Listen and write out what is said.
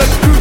the truth.